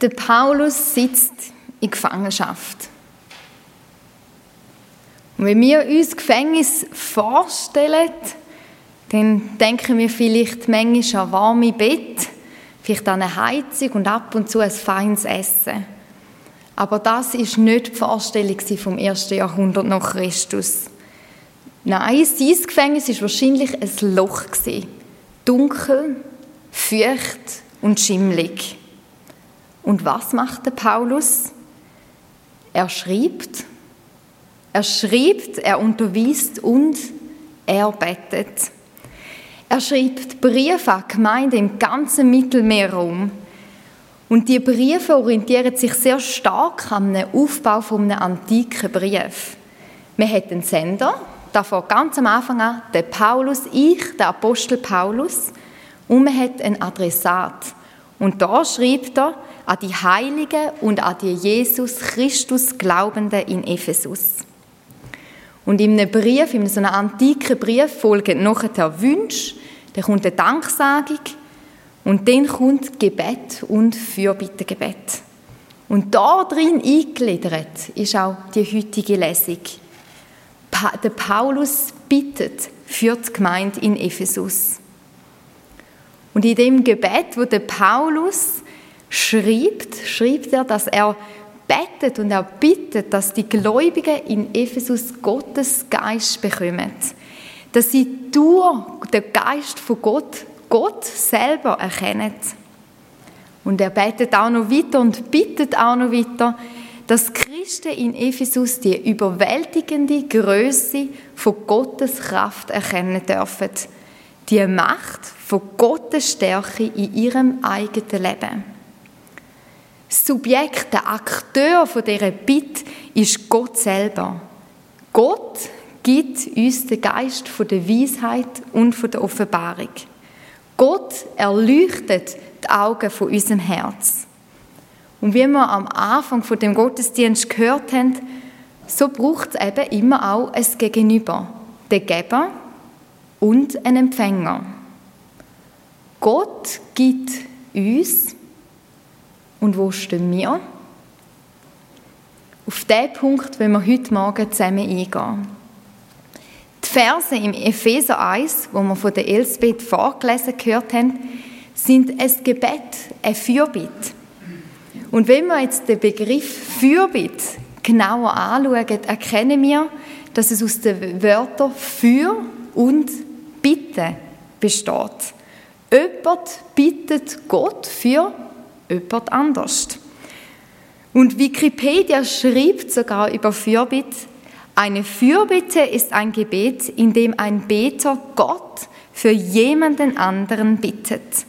Der Paulus sitzt in Gefangenschaft. Und wenn wir uns Gefängnis vorstellen, dann denken wir vielleicht manchmal an warme Bett, vielleicht an eine Heizung und ab und zu ein feines Essen. Aber das ist nicht die Vorstellung vom ersten Jahrhundert nach Christus. Nein, sein Gefängnis war wahrscheinlich ein Loch. Dunkel, feucht und schimmlig. Und was macht der Paulus? Er schreibt, er schreibt, er unterweist und er betet. Er schreibt Briefe an Gemeinden im ganzen Mittelmeerraum. Und die Briefe orientieren sich sehr stark am Aufbau von einem antiken Brief. Man hat einen Sender, da von ganz am Anfang an der Paulus, ich, der Apostel Paulus, und man hat einen Adressat. Und da schreibt er, an die Heiligen und an die Jesus Christus Glaubenden in Ephesus. Und in einem Brief, in so einem antiken Brief, folgen nachher Wünsche, dann kommt eine Danksagung und dann kommt Gebet und Fürbittegebet. Und da drin eingegliedert ist auch die heutige Lesung. Pa der Paulus bittet für die Gemeinde in Ephesus. Und in dem Gebet, wo der Paulus schreibt, schreibt er, dass er betet und er bittet, dass die Gläubigen in Ephesus Gottes Geist bekommen. Dass sie durch den Geist von Gott, Gott selber erkennen. Und er betet auch noch weiter und bittet auch noch weiter, dass Christen in Ephesus die überwältigende Größe von Gottes Kraft erkennen dürfen. Die Macht von Gottes Stärke in ihrem eigenen Leben. Subjekt, der Akteur von dieser Bitte ist Gott selber. Gott gibt uns den Geist von der Weisheit und von der Offenbarung. Gott erleuchtet die Augen von unserem Herz. Und wie wir am Anfang von dem Gottesdienst gehört haben, so braucht es eben immer auch ein Gegenüber, den Geber und einen Empfänger. Gott gibt uns und wo stehen wir? Auf diesen Punkt wollen wir heute Morgen zusammen eingehen. Die Verse im Epheser 1, wo wir von der Elsbeth vorgelesen gehört haben, sind ein Gebet, ein Fürbitt. Und wenn wir jetzt den Begriff Fürbitt genauer anschauen, erkennen wir, dass es aus den Wörtern für und bitte besteht. Jemand bittet Gott für jemand anders. Und Wikipedia schreibt sogar über Fürbitte, eine Fürbitte ist ein Gebet, in dem ein Beter Gott für jemanden anderen bittet.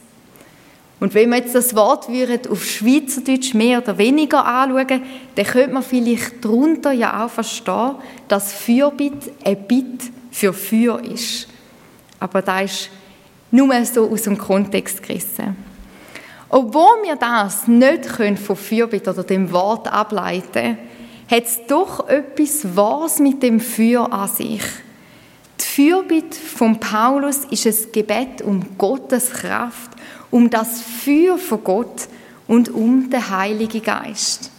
Und wenn wir jetzt das Wort auf Schweizerdeutsch mehr oder weniger anschauen, dann könnte man vielleicht darunter ja auch verstehen, dass Fürbitte ein Bitt für Für ist. Aber da ist nur so aus dem Kontext gerissen. Obwohl wir das nicht von Fürbitte oder dem Wort ableiten können, hat es doch etwas was mit dem Für an sich. Die Fürbitte von Paulus ist ein Gebet um Gottes Kraft, um das Feuer von Gott und um den Heiligen Geist.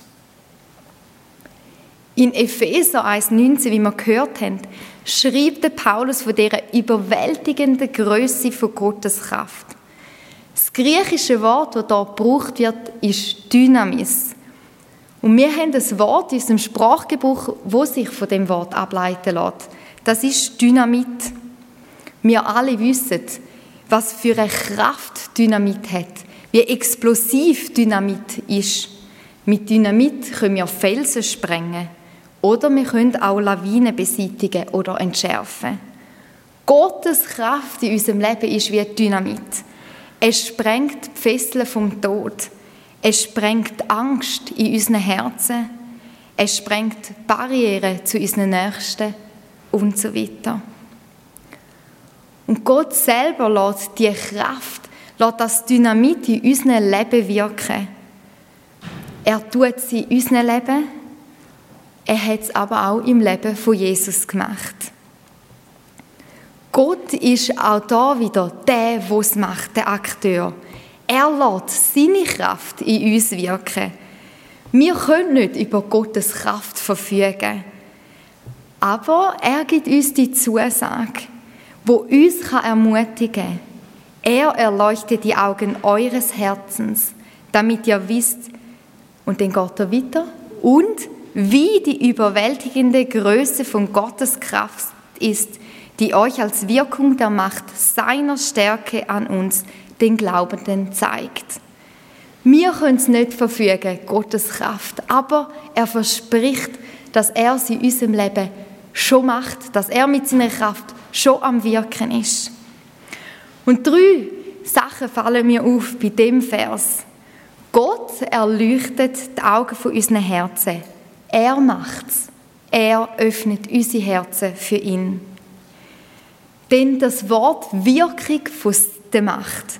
In Epheser 1,19, wie wir gehört haben, schreibt Paulus von dieser überwältigenden Größe von Gottes Kraft. Das griechische Wort, das hier gebraucht wird, ist Dynamis. Und wir haben ein Wort in unserem Sprachgebrauch, wo sich von dem Wort ableiten lässt. Das ist Dynamit. Wir alle wissen, was für eine Kraft Dynamit hat, wie explosiv Dynamit ist. Mit Dynamit können wir Felsen sprengen oder wir können auch Lawinen beseitigen oder entschärfen. Gottes Kraft in unserem Leben ist wie Dynamit. Es sprengt die Fesseln vom Tod. Es sprengt Angst in unseren Herzen. Es sprengt Barrieren zu unseren Nächsten und so weiter. Und Gott selber lässt die Kraft, lässt das Dynamit in unserem Leben wirken. Er tut sie in unserem Leben, er hat es aber auch im Leben von Jesus gemacht. Gott ist auch da wieder der, der es macht, der Akteur. Er lässt seine Kraft in uns wirken. Wir können nicht über Gottes Kraft verfügen. Aber er gibt uns die Zusage, wo uns ermutigen kann. Er erleuchtet die Augen eures Herzens, damit ihr wisst, und dann geht er weiter, und wie die überwältigende Größe von Gottes Kraft ist, die euch als Wirkung der Macht seiner Stärke an uns, den Glaubenden, zeigt. Wir können es nicht verfügen, Gottes Kraft, aber er verspricht, dass er sie in unserem Leben schon macht, dass er mit seiner Kraft schon am Wirken ist. Und drei Sachen fallen mir auf bei dem Vers. Gott erleuchtet die Augen von unseren Herzen. Er macht's. Er öffnet unsere Herzen für ihn. Denn das Wort Wirkung von der Macht,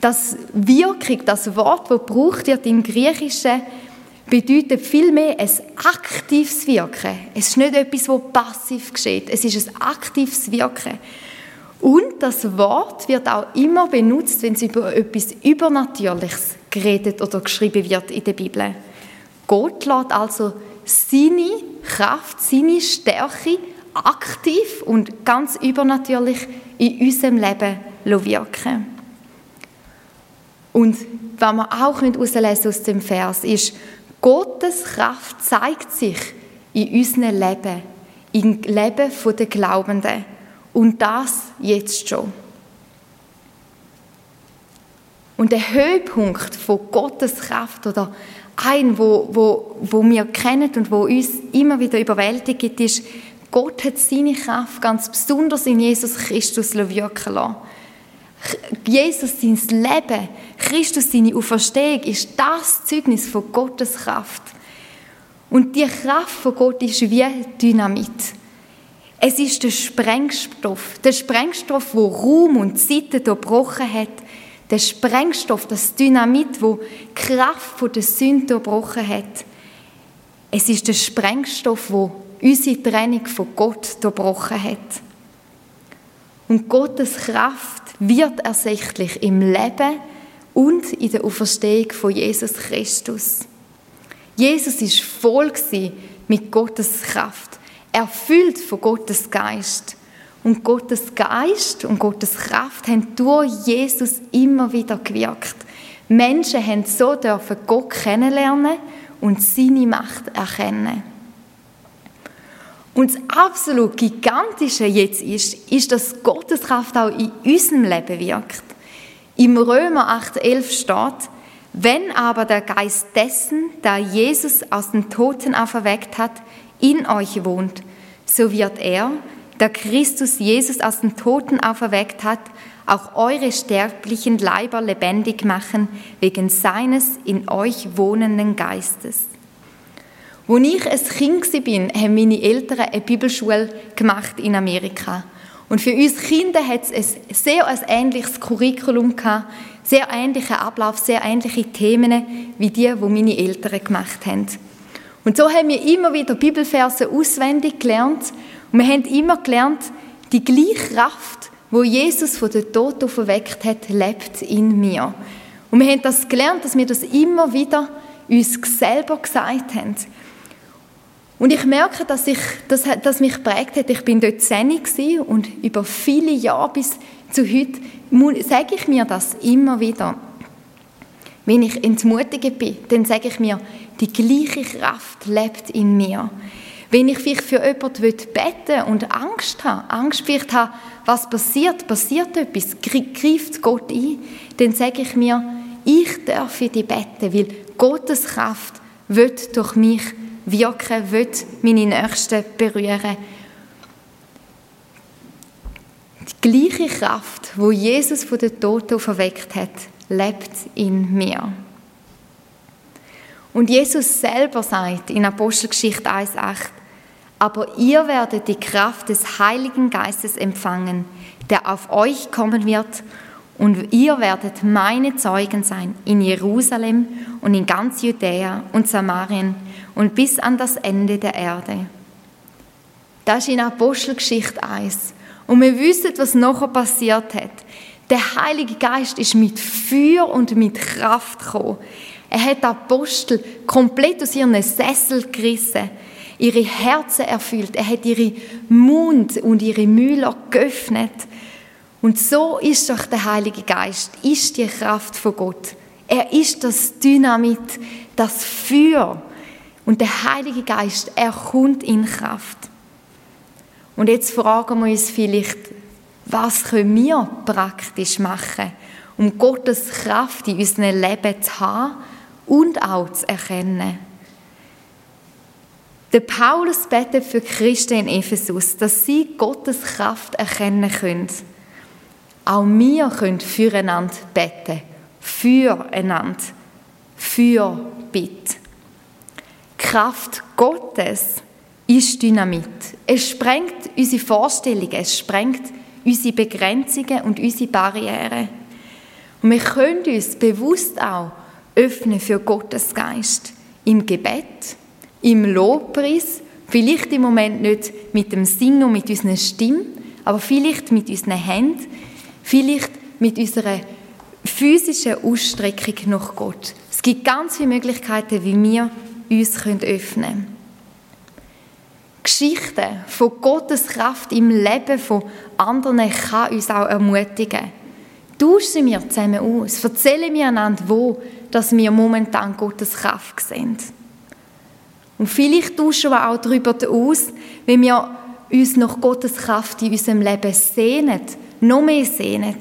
das Wirkung, das Wort, das gebraucht wird im Griechischen, bedeutet vielmehr ein aktives Wirken. Es ist nicht etwas, das passiv geschieht. Es ist ein aktives Wirken. Und das Wort wird auch immer benutzt, wenn es über etwas Übernatürliches geredet oder geschrieben wird in der Bibel. Gott lässt also seine Kraft, seine Stärke aktiv und ganz übernatürlich in unserem Leben wirken. Und was wir auch herauslesen aus dem Vers ist, Gottes Kraft zeigt sich in unserem Leben, im Leben der Glaubenden. Und das jetzt schon. Und der Höhepunkt von Gottes Kraft oder ein, wo, wo, wo wir kennen und wo uns immer wieder überwältigt, ist, Gott hat seine Kraft ganz besonders in Jesus Christus wirken lassen. Jesus, sein Leben, Christus, seine Auferstehung, ist das Zeugnis von Gottes Kraft. Und die Kraft von Gott ist wie Dynamit. Es ist der Sprengstoff, der Sprengstoff, wo Raum und Zeit gebrochen hat. Der Sprengstoff, das Dynamit, wo Kraft der Sünde gebrochen hat. Es ist der Sprengstoff, wo unsere Trennung von Gott gebrochen hat. Und Gottes Kraft wird ersichtlich im Leben und in der Auferstehung von Jesus Christus. Jesus ist voll mit Gottes Kraft, erfüllt von Gottes Geist. Und Gottes Geist und Gottes Kraft haben durch Jesus immer wieder gewirkt. Menschen haben so dürfen Gott kennenlernen und seine Macht erkennen. Und das absolut Gigantische jetzt ist, ist, dass Gottes Kraft auch in unserem Leben wirkt. Im Römer 8,11 steht, wenn aber der Geist dessen, der Jesus aus den Toten auferweckt hat, in euch wohnt, so wird er, der Christus Jesus aus den Toten auferweckt hat, auch eure sterblichen Leiber lebendig machen, wegen seines in euch wohnenden Geistes. Als ich ein Kind war, haben meine Eltern eine Bibelschule gemacht in Amerika. Und für uns Kinder hat es ein sehr ähnliches Curriculum sehr ähnlichen Ablauf, sehr ähnliche Themen wie die, wo meine Eltern gemacht haben. Und so haben wir immer wieder Bibelverse auswendig gelernt und wir haben immer gelernt, die gleiche Kraft, wo Jesus von den Toten verweckt hat, lebt in mir. Und wir haben das gelernt, dass wir das immer wieder uns selber gesagt haben. Und ich merke, dass, ich, dass, dass mich prägt hat. Ich bin dort zehn und über viele Jahre bis zu heute sage ich mir das immer wieder. Wenn ich entmutigt bin, dann sage ich mir, die gleiche Kraft lebt in mir. Wenn ich vielleicht für jemanden beten und Angst habe, Angst vielleicht habe, was passiert, passiert etwas, greift Gott ein, dann sage ich mir, ich darf für dich beten, weil Gottes Kraft wird durch mich wirken, will meine Nächsten berühren. Die gleiche Kraft, wo Jesus von den Toten verweckt hat, lebt in mir. Und Jesus selber sagt in Apostelgeschichte 1,8, aber ihr werdet die Kraft des Heiligen Geistes empfangen, der auf euch kommen wird, und ihr werdet meine Zeugen sein in Jerusalem und in ganz Judäa und Samarien und bis an das Ende der Erde. Das ist in Apostelgeschichte 1. Und wir wissen, was nachher passiert hat. Der Heilige Geist ist mit Feuer und mit Kraft gekommen. Er hat Apostel komplett aus ihren Sessel gerissen, ihre Herzen erfüllt. Er hat ihre Mund und ihre Mühler geöffnet. Und so ist doch der Heilige Geist, ist die Kraft von Gott. Er ist das Dynamit, das Feuer. Und der Heilige Geist, er kommt in Kraft. Und jetzt fragen wir uns vielleicht, was können wir praktisch machen, um Gottes Kraft in unserem Leben zu haben und auch zu erkennen. Der Paulus betet für Christen in Ephesus, dass sie Gottes Kraft erkennen können. Auch wir können füreinander beten, füreinander, für Bitte. Kraft Gottes ist Dynamit. Es sprengt unsere Vorstellungen, es sprengt unsere Begrenzungen und unsere Barrieren. Und wir können uns bewusst auch öffnen für Gottes Geist. Im Gebet, im Lobpreis, vielleicht im Moment nicht mit dem Singen und mit unserer Stimme, aber vielleicht mit unseren Händen, vielleicht mit unserer physischen Ausstreckung nach Gott. Es gibt ganz viele Möglichkeiten, wie wir uns öffnen können. Geschichten von Gottes Kraft im Leben von anderen kann uns auch ermutigen. Tauschen wir zusammen aus, erzählen wir einander, wo dass wir momentan Gottes Kraft sehen. Und vielleicht tauschen wir auch darüber aus, wenn wir uns nach Gottes Kraft in unserem Leben sehnen, noch mehr sehnen.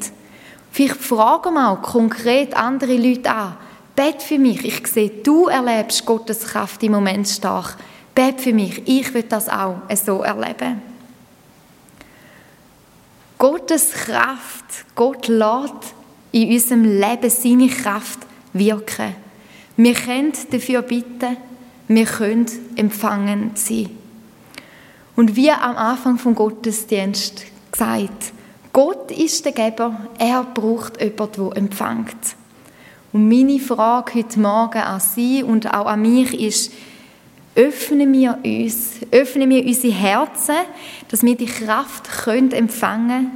Vielleicht fragen wir auch konkret andere Leute an, bet für mich, ich sehe, du erlebst Gottes Kraft im Moment stark. Bet für mich, ich will das auch so erleben. Gottes Kraft, Gott lädt in unserem Leben seine Kraft wirken. Wir können dafür bitten, wir können empfangen sein. Und wie am Anfang vom Gottesdienst gesagt, Gott ist der Geber, er braucht jemanden, der empfängt. Und meine Frage heute Morgen an Sie und auch an mich ist, öffnen wir uns, öffnen wir unsere Herzen, dass wir die Kraft können empfangen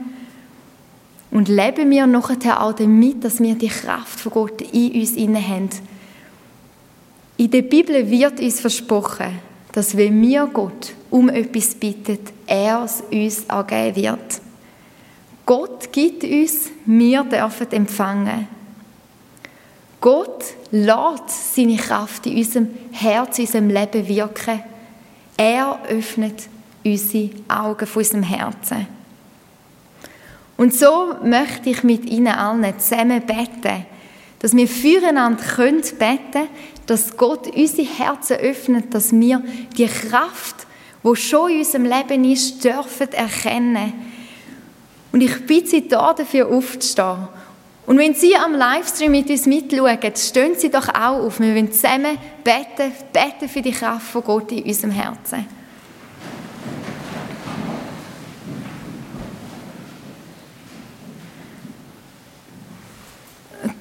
und leben wir nachher auch damit, dass wir die Kraft von Gott in uns inne haben. In der Bibel wird uns versprochen, dass wenn wir Gott um etwas bitten, er es uns auch geben wird. Gott gibt uns, wir dürfen empfangen. Gott lässt seine Kraft in unserem Herz, in unserem Leben wirken. Er öffnet unsere Augen von unserem Herzen. Und so möchte ich mit Ihnen allen zusammen beten, dass wir füreinander können beten, dass Gott unsere Herzen öffnet, dass wir die Kraft, wo schon in unserem Leben ist, dürfen erkennen. Und ich bitte Sie da dafür aufzustehen und wenn Sie am Livestream mit uns mitschauen, stehen Sie doch auch auf. Wir wollen zusammen beten, beten für die Kraft von Gott in unserem Herzen.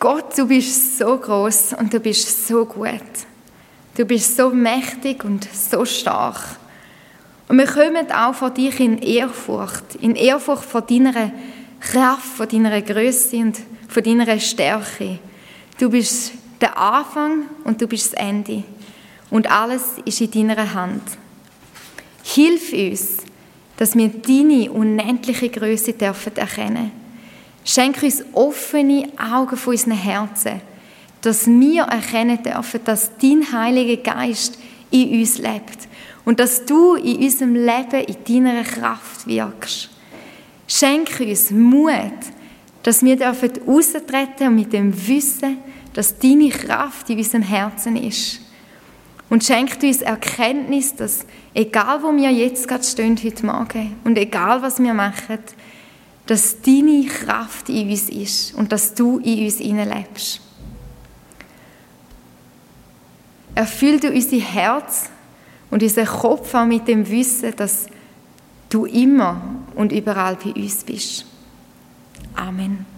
Gott, du bist so groß und du bist so gut. Du bist so mächtig und so stark. Und wir kommen auch vor dich in Ehrfurcht, in Ehrfurcht vor deiner Kraft, vor deiner Größe und von deiner Stärke. Du bist der Anfang und du bist das Ende. Und alles ist in deiner Hand. Hilf uns, dass wir deine unendliche Größe dürfen erkennen. Schenk uns offene Augen von unseren Herzen, dass wir erkennen dürfen, dass dein Heiliger Geist in uns lebt und dass du in unserem Leben in deiner Kraft wirkst. Schenk uns Mut, dass wir raustreten und mit dem Wissen, dass deine Kraft in unserem Herzen ist. Und schenkt uns Erkenntnis, dass egal wo wir jetzt gerade stehen heute Morgen und egal was wir machen, dass deine Kraft in uns ist und dass du in uns lebst. Erfüll du unser Herz und unseren Kopf auch mit dem Wissen, dass du immer und überall bei uns bist. Amen.